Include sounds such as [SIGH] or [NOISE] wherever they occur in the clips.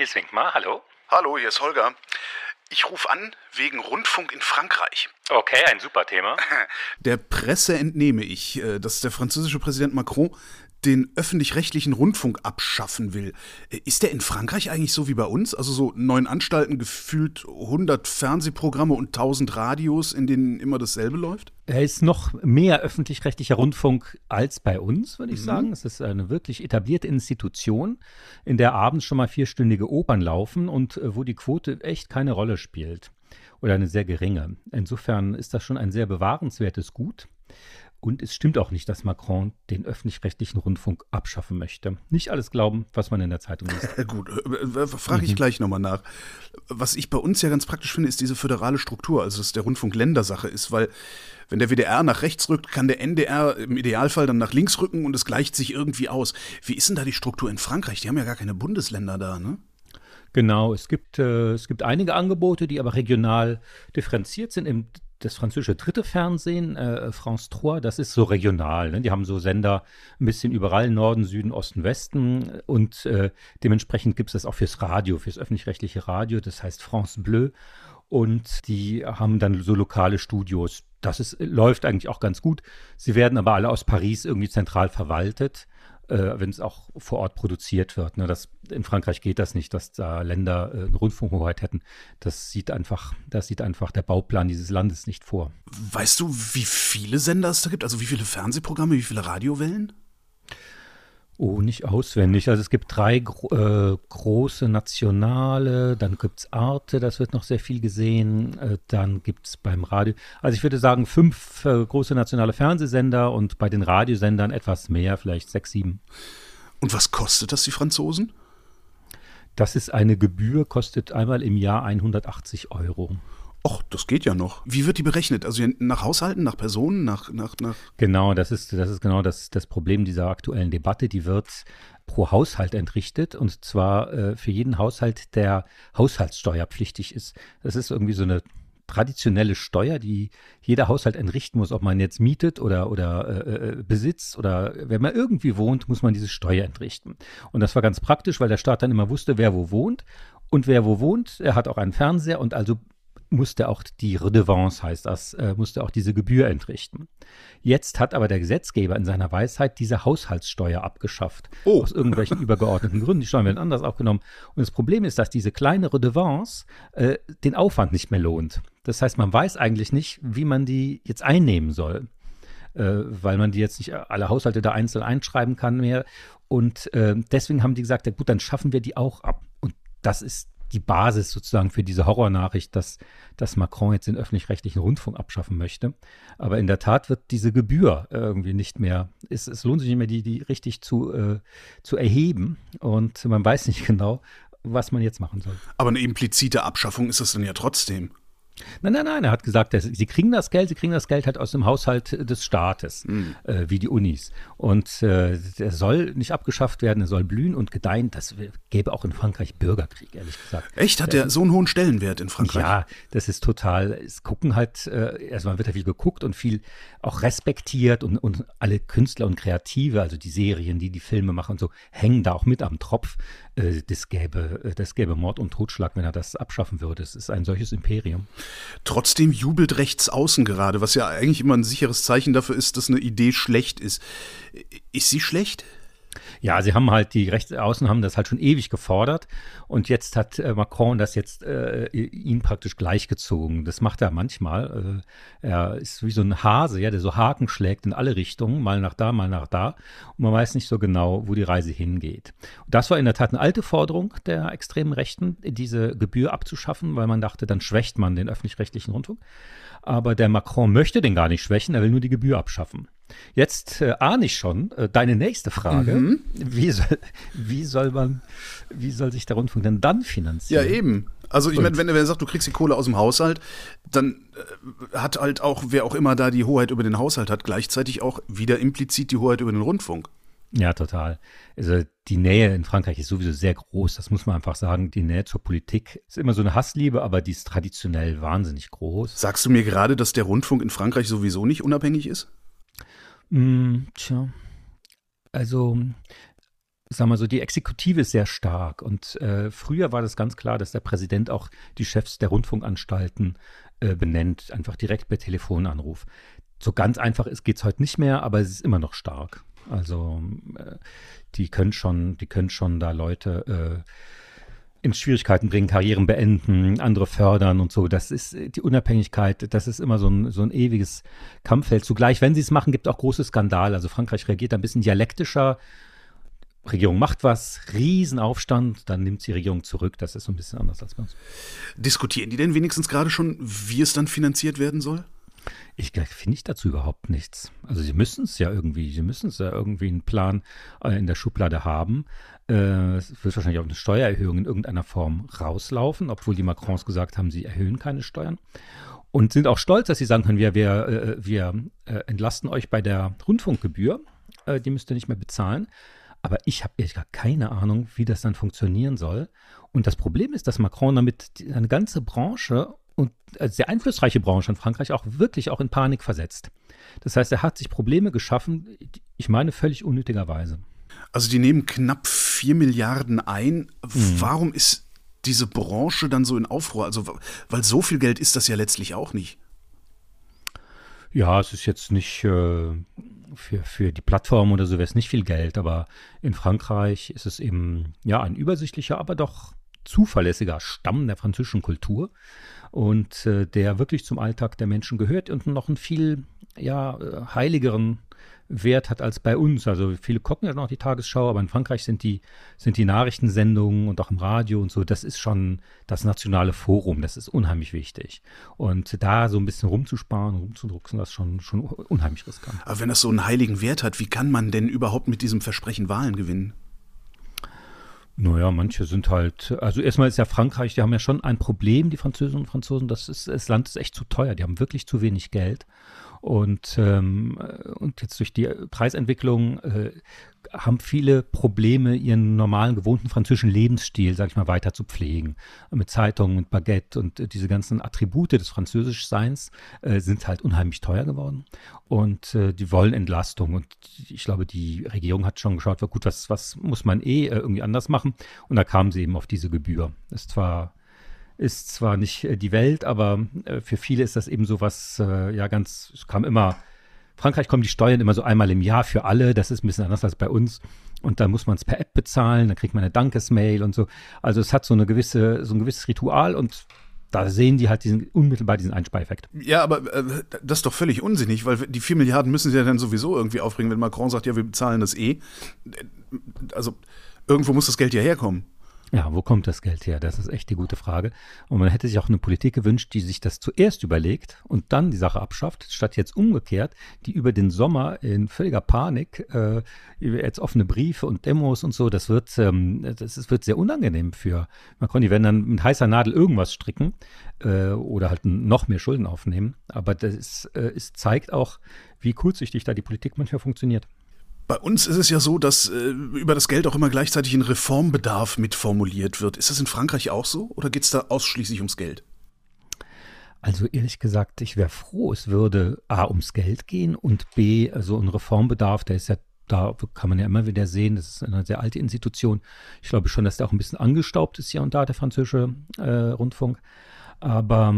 Nils Winkmar, hallo. Hallo, hier ist Holger. Ich rufe an wegen Rundfunk in Frankreich. Okay, ein super Thema. [LAUGHS] Der Presse entnehme ich, äh, dass der französische Präsident Macron den öffentlich-rechtlichen Rundfunk abschaffen will. Ist der in Frankreich eigentlich so wie bei uns? Also so neun Anstalten, gefühlt 100 Fernsehprogramme und 1000 Radios, in denen immer dasselbe läuft? Er ist noch mehr öffentlich-rechtlicher Rundfunk als bei uns, würde ich mhm. sagen. Es ist eine wirklich etablierte Institution, in der abends schon mal vierstündige Opern laufen und äh, wo die Quote echt keine Rolle spielt. Oder eine sehr geringe. Insofern ist das schon ein sehr bewahrenswertes Gut. Und es stimmt auch nicht, dass Macron den öffentlich-rechtlichen Rundfunk abschaffen möchte. Nicht alles glauben, was man in der Zeitung liest. [LAUGHS] Gut, äh, frage ich mhm. gleich nochmal nach. Was ich bei uns ja ganz praktisch finde, ist diese föderale Struktur, also dass der Rundfunk Ländersache ist, weil wenn der WDR nach rechts rückt, kann der NDR im Idealfall dann nach links rücken und es gleicht sich irgendwie aus. Wie ist denn da die Struktur in Frankreich? Die haben ja gar keine Bundesländer da, ne? Genau, es gibt, äh, es gibt einige Angebote, die aber regional differenziert sind. Im das französische dritte Fernsehen, äh, France 3, das ist so regional. Ne? Die haben so Sender ein bisschen überall, Norden, Süden, Osten, Westen. Und äh, dementsprechend gibt es das auch fürs Radio, fürs öffentlich-rechtliche Radio. Das heißt France Bleu. Und die haben dann so lokale Studios. Das ist, läuft eigentlich auch ganz gut. Sie werden aber alle aus Paris irgendwie zentral verwaltet äh, wenn es auch vor Ort produziert wird. Ne? Das, in Frankreich geht das nicht, dass da Länder äh, eine Rundfunkhoheit hätten. Das sieht einfach, das sieht einfach der Bauplan dieses Landes nicht vor. Weißt du, wie viele Sender es da gibt? Also wie viele Fernsehprogramme, wie viele Radiowellen? Oh, nicht auswendig. Also es gibt drei gro äh, große nationale, dann gibt es Arte, das wird noch sehr viel gesehen, äh, dann gibt es beim Radio, also ich würde sagen fünf äh, große nationale Fernsehsender und bei den Radiosendern etwas mehr, vielleicht sechs, sieben. Und was kostet das die Franzosen? Das ist eine Gebühr, kostet einmal im Jahr 180 Euro. Och, das geht ja noch. Wie wird die berechnet? Also nach Haushalten, nach Personen, nach, nach, nach Genau, das ist, das ist genau das, das Problem dieser aktuellen Debatte. Die wird pro Haushalt entrichtet und zwar äh, für jeden Haushalt, der haushaltssteuerpflichtig ist. Das ist irgendwie so eine traditionelle Steuer, die jeder Haushalt entrichten muss, ob man jetzt mietet oder, oder äh, äh besitzt oder wenn man irgendwie wohnt, muss man diese Steuer entrichten. Und das war ganz praktisch, weil der Staat dann immer wusste, wer wo wohnt. Und wer wo wohnt, er hat auch einen Fernseher und also musste auch die Redevance, heißt das, äh, musste auch diese Gebühr entrichten. Jetzt hat aber der Gesetzgeber in seiner Weisheit diese Haushaltssteuer abgeschafft. Oh. Aus irgendwelchen [LAUGHS] übergeordneten Gründen. Die Steuern werden anders aufgenommen. Und das Problem ist, dass diese kleine Redevance äh, den Aufwand nicht mehr lohnt. Das heißt, man weiß eigentlich nicht, wie man die jetzt einnehmen soll. Äh, weil man die jetzt nicht alle Haushalte da einzeln einschreiben kann mehr. Und äh, deswegen haben die gesagt, ja gut, dann schaffen wir die auch ab. Und das ist die Basis sozusagen für diese Horrornachricht, dass, dass Macron jetzt den öffentlich-rechtlichen Rundfunk abschaffen möchte. Aber in der Tat wird diese Gebühr irgendwie nicht mehr, es, es lohnt sich nicht mehr, die, die richtig zu, äh, zu erheben. Und man weiß nicht genau, was man jetzt machen soll. Aber eine implizite Abschaffung ist es dann ja trotzdem. Nein, nein, nein, er hat gesagt, dass sie kriegen das Geld, sie kriegen das Geld halt aus dem Haushalt des Staates, mhm. äh, wie die Unis. Und äh, er soll nicht abgeschafft werden, er soll blühen und gedeihen. Das gäbe auch in Frankreich Bürgerkrieg, ehrlich gesagt. Echt? Hat er so einen hohen Stellenwert in Frankreich? Ja, das ist total, es gucken halt, äh, also man wird ja viel geguckt und viel auch respektiert und, und alle Künstler und Kreative, also die Serien, die die Filme machen und so, hängen da auch mit am Tropf. Äh, das gäbe, äh, das gäbe Mord und Totschlag, wenn er das abschaffen würde. Es ist ein solches Imperium. Trotzdem jubelt rechts außen gerade, was ja eigentlich immer ein sicheres Zeichen dafür ist, dass eine Idee schlecht ist. Ist sie schlecht? Ja, sie haben halt, die Rechtsaußen haben das halt schon ewig gefordert und jetzt hat äh, Macron das jetzt äh, ihn praktisch gleichgezogen. Das macht er manchmal. Äh, er ist wie so ein Hase, ja, der so Haken schlägt in alle Richtungen, mal nach da, mal nach da. Und man weiß nicht so genau, wo die Reise hingeht. Und das war in der Tat eine alte Forderung der extremen Rechten, diese Gebühr abzuschaffen, weil man dachte, dann schwächt man den öffentlich-rechtlichen Rundfunk. Aber der Macron möchte den gar nicht schwächen, er will nur die Gebühr abschaffen. Jetzt äh, ahne ich schon äh, deine nächste Frage. Mhm. Wie, soll, wie, soll man, wie soll sich der Rundfunk denn dann finanzieren? Ja, eben. Also ich meine, wenn er sagt, du kriegst die Kohle aus dem Haushalt, dann äh, hat halt auch, wer auch immer da die Hoheit über den Haushalt hat, gleichzeitig auch wieder implizit die Hoheit über den Rundfunk. Ja, total. Also die Nähe in Frankreich ist sowieso sehr groß, das muss man einfach sagen. Die Nähe zur Politik ist immer so eine Hassliebe, aber die ist traditionell wahnsinnig groß. Sagst du mir gerade, dass der Rundfunk in Frankreich sowieso nicht unabhängig ist? Mm, tja. Also sag mal so, die Exekutive ist sehr stark. Und äh, früher war das ganz klar, dass der Präsident auch die Chefs der Rundfunkanstalten äh, benennt, einfach direkt per Telefonanruf. So ganz einfach geht es heute nicht mehr, aber es ist immer noch stark. Also äh, die können schon, die können schon da Leute äh, in Schwierigkeiten bringen, Karrieren beenden, andere fördern und so. Das ist äh, die Unabhängigkeit, das ist immer so ein, so ein ewiges Kampffeld. Zugleich, wenn sie es machen, gibt es auch große Skandale. Also Frankreich reagiert ein bisschen dialektischer. Regierung macht was, Riesenaufstand, dann nimmt die Regierung zurück. Das ist so ein bisschen anders als bei uns. Diskutieren die denn wenigstens gerade schon, wie es dann finanziert werden soll? Ich finde ich dazu überhaupt nichts. Also sie müssen es ja irgendwie, sie müssen es ja irgendwie einen Plan äh, in der Schublade haben. Äh, es wird wahrscheinlich auch eine Steuererhöhung in irgendeiner Form rauslaufen, obwohl die Macrons gesagt haben, sie erhöhen keine Steuern. Und sind auch stolz, dass sie sagen können, wir, wir, äh, wir entlasten euch bei der Rundfunkgebühr. die müsst ihr nicht mehr bezahlen. Aber ich habe ehrlich gesagt keine Ahnung, wie das dann funktionieren soll. Und das Problem ist, dass Macron damit eine ganze Branche und sehr einflussreiche Branche in Frankreich auch wirklich auch in Panik versetzt. Das heißt, er hat sich Probleme geschaffen, ich meine völlig unnötigerweise. Also die nehmen knapp 4 Milliarden ein. Mhm. Warum ist diese Branche dann so in Aufruhr? Also, weil so viel Geld ist das ja letztlich auch nicht. Ja, es ist jetzt nicht äh, für, für die Plattform oder so wäre es nicht viel Geld, aber in Frankreich ist es eben ja ein übersichtlicher, aber doch zuverlässiger Stamm der französischen Kultur und äh, der wirklich zum Alltag der Menschen gehört und noch einen viel ja, äh, heiligeren Wert hat als bei uns. Also viele gucken ja noch die Tagesschau, aber in Frankreich sind die, sind die Nachrichtensendungen und auch im Radio und so, das ist schon das nationale Forum, das ist unheimlich wichtig. Und da so ein bisschen rumzusparen, rumzudrucksen, das ist schon, schon unheimlich riskant. Aber wenn das so einen heiligen Wert hat, wie kann man denn überhaupt mit diesem Versprechen Wahlen gewinnen? Naja, manche sind halt, also erstmal ist ja Frankreich, die haben ja schon ein Problem, die Französinnen und Franzosen, das, ist, das Land ist echt zu teuer, die haben wirklich zu wenig Geld. Und, ähm, und jetzt durch die Preisentwicklung äh, haben viele Probleme, ihren normalen, gewohnten französischen Lebensstil, sag ich mal, weiter zu pflegen. Mit Zeitungen und Baguette und äh, diese ganzen Attribute des Französischseins äh, sind halt unheimlich teuer geworden. Und äh, die wollen Entlastung. Und ich glaube, die Regierung hat schon geschaut, gut, was, was muss man eh äh, irgendwie anders machen? Und da kamen sie eben auf diese Gebühr. Ist zwar ist zwar nicht äh, die Welt, aber äh, für viele ist das eben so was, äh, ja, ganz, es kam immer, Frankreich kommen die Steuern immer so einmal im Jahr für alle, das ist ein bisschen anders als bei uns. Und dann muss man es per App bezahlen, dann kriegt man eine Dankesmail und so. Also es hat so eine gewisse, so ein gewisses Ritual und da sehen die halt diesen, unmittelbar diesen Einspeifekt. Ja, aber äh, das ist doch völlig unsinnig, weil die 4 Milliarden müssen sie ja dann sowieso irgendwie aufbringen, wenn Macron sagt, ja, wir bezahlen das eh. Also irgendwo muss das Geld ja herkommen. Ja, wo kommt das Geld her? Das ist echt die gute Frage. Und man hätte sich auch eine Politik gewünscht, die sich das zuerst überlegt und dann die Sache abschafft, statt jetzt umgekehrt, die über den Sommer in völliger Panik, äh, jetzt offene Briefe und Demos und so, das wird, ähm, das ist, wird sehr unangenehm für Macron. Die werden dann mit heißer Nadel irgendwas stricken äh, oder halt noch mehr Schulden aufnehmen. Aber das äh, es zeigt auch, wie kurzsichtig da die Politik manchmal funktioniert. Bei uns ist es ja so, dass äh, über das Geld auch immer gleichzeitig ein Reformbedarf mitformuliert wird. Ist das in Frankreich auch so oder geht es da ausschließlich ums Geld? Also ehrlich gesagt, ich wäre froh, es würde A ums Geld gehen und B, also ein Reformbedarf, der ist ja da kann man ja immer wieder sehen, das ist eine sehr alte Institution. Ich glaube schon, dass der auch ein bisschen angestaubt ist hier und da, der französische äh, Rundfunk. Aber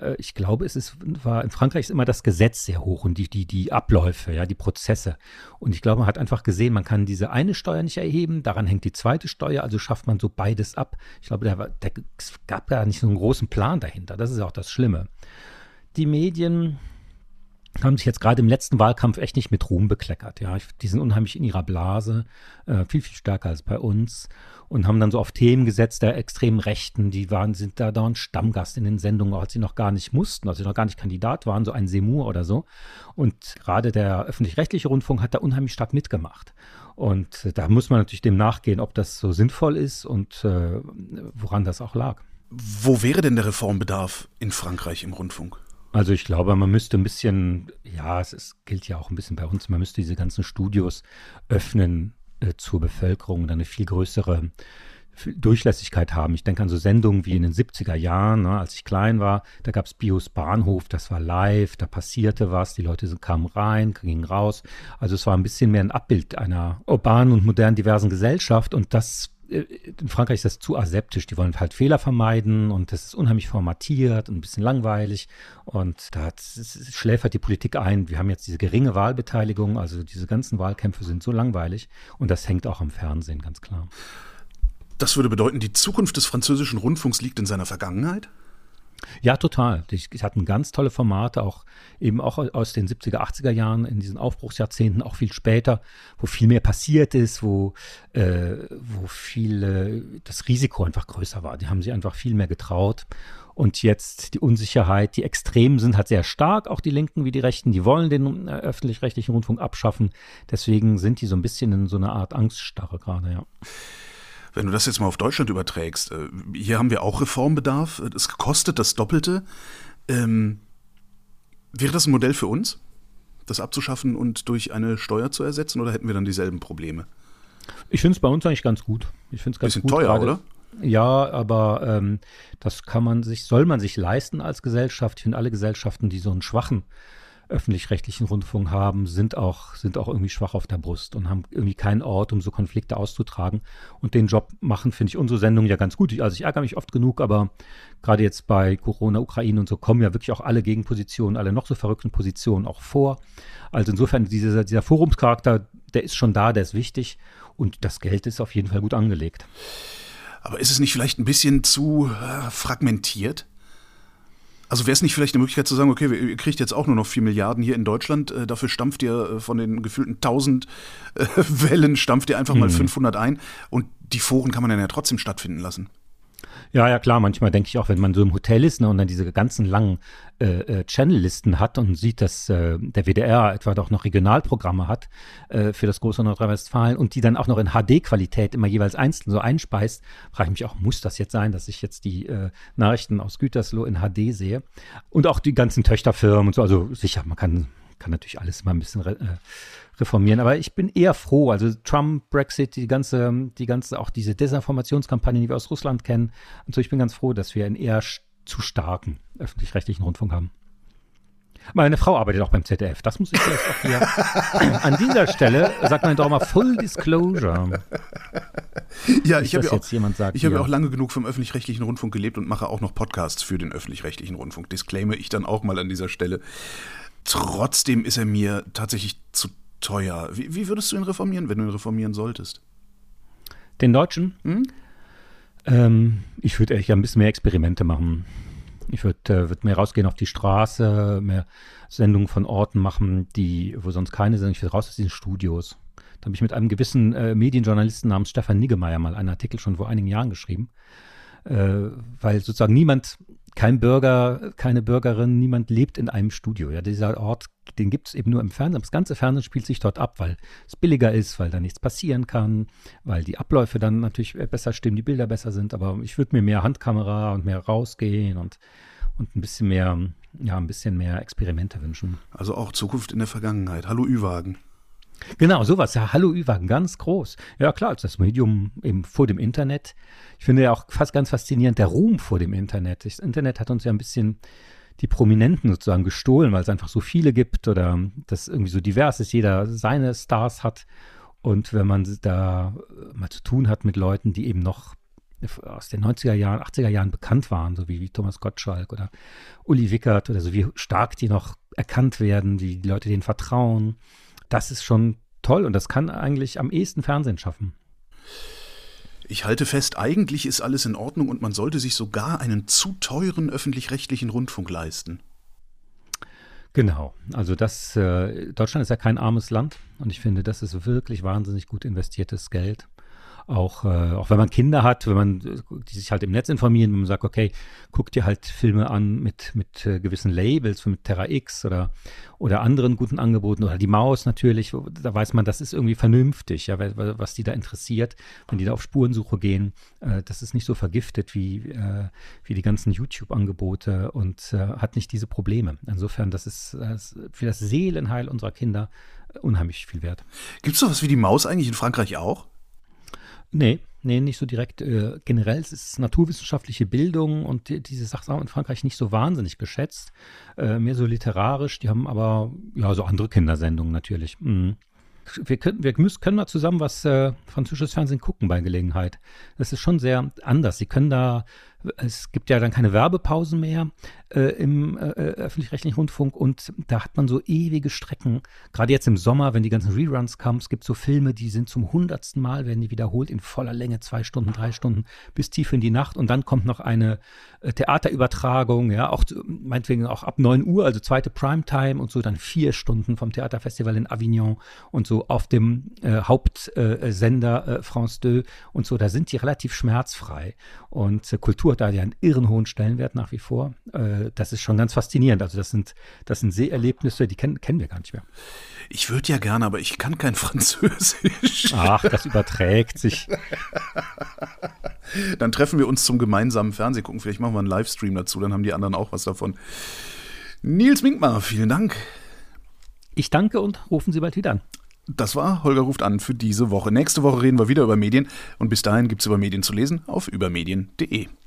äh, ich glaube, es ist, war in Frankreich ist immer das Gesetz sehr hoch und die, die, die Abläufe, ja, die Prozesse. Und ich glaube, man hat einfach gesehen, man kann diese eine Steuer nicht erheben, daran hängt die zweite Steuer, also schafft man so beides ab. Ich glaube, da, da es gab gar nicht so einen großen Plan dahinter. Das ist auch das Schlimme. Die Medien, haben sich jetzt gerade im letzten Wahlkampf echt nicht mit Ruhm bekleckert. Ja, die sind unheimlich in ihrer Blase, äh, viel, viel stärker als bei uns und haben dann so auf Themen gesetzt der extremen Rechten, die waren, sind da dauernd Stammgast in den Sendungen, als sie noch gar nicht mussten, als sie noch gar nicht Kandidat waren, so ein Semur oder so. Und gerade der öffentlich-rechtliche Rundfunk hat da unheimlich stark mitgemacht. Und da muss man natürlich dem nachgehen, ob das so sinnvoll ist und äh, woran das auch lag. Wo wäre denn der Reformbedarf in Frankreich im Rundfunk? Also ich glaube, man müsste ein bisschen, ja, es ist, gilt ja auch ein bisschen bei uns, man müsste diese ganzen Studios öffnen äh, zur Bevölkerung, dann eine viel größere Durchlässigkeit haben. Ich denke an so Sendungen wie in den 70er Jahren, ne, als ich klein war, da gab es Bios Bahnhof, das war live, da passierte was, die Leute kamen rein, gingen raus. Also es war ein bisschen mehr ein Abbild einer urbanen und modernen, diversen Gesellschaft und das in Frankreich ist das zu aseptisch. Die wollen halt Fehler vermeiden und das ist unheimlich formatiert und ein bisschen langweilig. Und da schläfert die Politik ein. Wir haben jetzt diese geringe Wahlbeteiligung, also diese ganzen Wahlkämpfe sind so langweilig und das hängt auch am Fernsehen, ganz klar. Das würde bedeuten, die Zukunft des französischen Rundfunks liegt in seiner Vergangenheit? Ja, total. Die, die hatten ganz tolle Formate, auch eben auch aus den 70er, 80er Jahren, in diesen Aufbruchsjahrzehnten, auch viel später, wo viel mehr passiert ist, wo, äh, wo viel äh, das Risiko einfach größer war. Die haben sich einfach viel mehr getraut. Und jetzt die Unsicherheit, die Extremen sind halt sehr stark, auch die Linken wie die Rechten, die wollen den äh, öffentlich-rechtlichen Rundfunk abschaffen. Deswegen sind die so ein bisschen in so einer Art Angststarre gerade, ja. Wenn du das jetzt mal auf Deutschland überträgst, äh, hier haben wir auch Reformbedarf, es kostet das Doppelte. Ähm, wäre das ein Modell für uns, das abzuschaffen und durch eine Steuer zu ersetzen, oder hätten wir dann dieselben Probleme? Ich finde es bei uns eigentlich ganz gut. Ich finde es ganz Bisschen gut. teuer, grade, oder? Ja, aber ähm, das kann man sich, soll man sich leisten als Gesellschaft. Ich finde alle Gesellschaften, die so einen schwachen öffentlich-rechtlichen Rundfunk haben, sind auch, sind auch irgendwie schwach auf der Brust und haben irgendwie keinen Ort, um so Konflikte auszutragen. Und den Job machen, finde ich, unsere Sendung ja ganz gut. Ich, also ich ärgere mich oft genug, aber gerade jetzt bei Corona, Ukraine und so kommen ja wirklich auch alle Gegenpositionen, alle noch so verrückten Positionen auch vor. Also insofern, dieser, dieser Forumscharakter, der ist schon da, der ist wichtig und das Geld ist auf jeden Fall gut angelegt. Aber ist es nicht vielleicht ein bisschen zu äh, fragmentiert? Also wäre es nicht vielleicht eine Möglichkeit zu sagen, okay, ihr kriegt jetzt auch nur noch 4 Milliarden hier in Deutschland, äh, dafür stampft ihr äh, von den gefühlten 1000 äh, [LAUGHS] Wellen, stampft ihr einfach mhm. mal 500 ein und die Foren kann man dann ja trotzdem stattfinden lassen. Ja, ja, klar. Manchmal denke ich auch, wenn man so im Hotel ist ne, und dann diese ganzen langen äh, äh, Channel-Listen hat und sieht, dass äh, der WDR etwa doch noch Regionalprogramme hat äh, für das große Nordrhein-Westfalen und die dann auch noch in HD-Qualität immer jeweils einzeln so einspeist, frage ich mich auch, muss das jetzt sein, dass ich jetzt die äh, Nachrichten aus Gütersloh in HD sehe? Und auch die ganzen Töchterfirmen und so. Also sicher, man kann, kann natürlich alles mal ein bisschen äh, reformieren. Aber ich bin eher froh. Also Trump, Brexit, die ganze, die ganze, auch diese Desinformationskampagne, die wir aus Russland kennen. Und so, ich bin ganz froh, dass wir einen eher zu starken öffentlich-rechtlichen Rundfunk haben. Meine Frau arbeitet auch beim ZDF. Das muss ich jetzt auch hier. [LAUGHS] An dieser Stelle sagt man doch mal Full Disclosure. Ja, ich habe ja, auch, hab ja auch lange genug vom öffentlich-rechtlichen Rundfunk gelebt und mache auch noch Podcasts für den öffentlich-rechtlichen Rundfunk. Disclaimer ich dann auch mal an dieser Stelle. Trotzdem ist er mir tatsächlich zu teuer. Wie, wie, würdest du ihn reformieren, wenn du ihn reformieren solltest? Den Deutschen? Hm? Ähm, ich würde echt ein bisschen mehr Experimente machen. Ich würde äh, würd mehr rausgehen auf die Straße, mehr Sendungen von Orten machen, die, wo sonst keine sind. Ich würde raus aus diesen Studios. Da habe ich mit einem gewissen äh, Medienjournalisten namens Stefan Niggemeier mal einen Artikel schon vor einigen Jahren geschrieben. Äh, weil sozusagen niemand, kein Bürger, keine Bürgerin, niemand lebt in einem Studio. Ja, dieser Ort den gibt es eben nur im Fernsehen. Das ganze Fernsehen spielt sich dort ab, weil es billiger ist, weil da nichts passieren kann, weil die Abläufe dann natürlich besser stimmen, die Bilder besser sind. Aber ich würde mir mehr Handkamera und mehr rausgehen und, und ein bisschen mehr, ja, ein bisschen mehr Experimente wünschen. Also auch Zukunft in der Vergangenheit. Hallo Ü-Wagen. Genau, sowas. Ja, Hallo Ü-Wagen, ganz groß. Ja, klar, das Medium eben vor dem Internet. Ich finde ja auch fast ganz faszinierend der Ruhm vor dem Internet. Das Internet hat uns ja ein bisschen die Prominenten sozusagen gestohlen, weil es einfach so viele gibt oder das irgendwie so divers ist, jeder seine Stars hat. Und wenn man da mal zu tun hat mit Leuten, die eben noch aus den 90er Jahren, 80er Jahren bekannt waren, so wie, wie Thomas Gottschalk oder Uli Wickert oder so, wie stark die noch erkannt werden, wie die Leute denen vertrauen, das ist schon toll und das kann eigentlich am ehesten Fernsehen schaffen. Ich halte fest, eigentlich ist alles in Ordnung und man sollte sich sogar einen zu teuren öffentlich-rechtlichen Rundfunk leisten. Genau, also das äh, Deutschland ist ja kein armes Land und ich finde, das ist wirklich wahnsinnig gut investiertes Geld auch, äh, auch wenn man Kinder hat, wenn man die sich halt im Netz informieren, wenn man sagt, okay, guck dir halt Filme an mit, mit äh, gewissen Labels, mit Terra X oder, oder anderen guten Angeboten oder die Maus natürlich, da weiß man, das ist irgendwie vernünftig, ja, was die da interessiert, wenn die da auf Spurensuche gehen, äh, das ist nicht so vergiftet wie, äh, wie die ganzen YouTube-Angebote und äh, hat nicht diese Probleme. Insofern, das ist für das Seelenheil unserer Kinder unheimlich viel wert. Gibt es sowas wie die Maus eigentlich in Frankreich auch? Nee, nee, nicht so direkt. Äh, generell ist es naturwissenschaftliche Bildung und die, diese Sachen in Frankreich nicht so wahnsinnig geschätzt. Äh, mehr so literarisch. Die haben aber, ja, so andere Kindersendungen natürlich. Mhm wir können, wir müssen, können mal zusammen was äh, französisches Fernsehen gucken bei Gelegenheit. Das ist schon sehr anders. Sie können da es gibt ja dann keine Werbepausen mehr äh, im äh, äh, öffentlich-rechtlichen Rundfunk und da hat man so ewige Strecken. Gerade jetzt im Sommer, wenn die ganzen Reruns kamen, es gibt so Filme, die sind zum hundertsten Mal, werden die wiederholt in voller Länge, zwei Stunden, drei Stunden, bis tief in die Nacht. Und dann kommt noch eine äh, Theaterübertragung, ja, auch meinetwegen auch ab 9 Uhr, also zweite Primetime und so dann vier Stunden vom Theaterfestival in Avignon und so auf dem äh, Hauptsender äh, France 2 und so, da sind die relativ schmerzfrei. Und Kultur hat da ja einen irren hohen Stellenwert nach wie vor. Äh, das ist schon ganz faszinierend. Also das sind, das sind Seherlebnisse, die kennen, kennen wir gar nicht mehr. Ich würde ja gerne, aber ich kann kein [LAUGHS] Französisch. Ach, das überträgt sich. [LAUGHS] dann treffen wir uns zum gemeinsamen Fernsehgucken. Vielleicht machen wir einen Livestream dazu, dann haben die anderen auch was davon. Nils Minkmar, vielen Dank. Ich danke und rufen Sie bald wieder an. Das war Holger ruft an für diese Woche. Nächste Woche reden wir wieder über Medien und bis dahin gibt es über Medien zu lesen auf übermedien.de.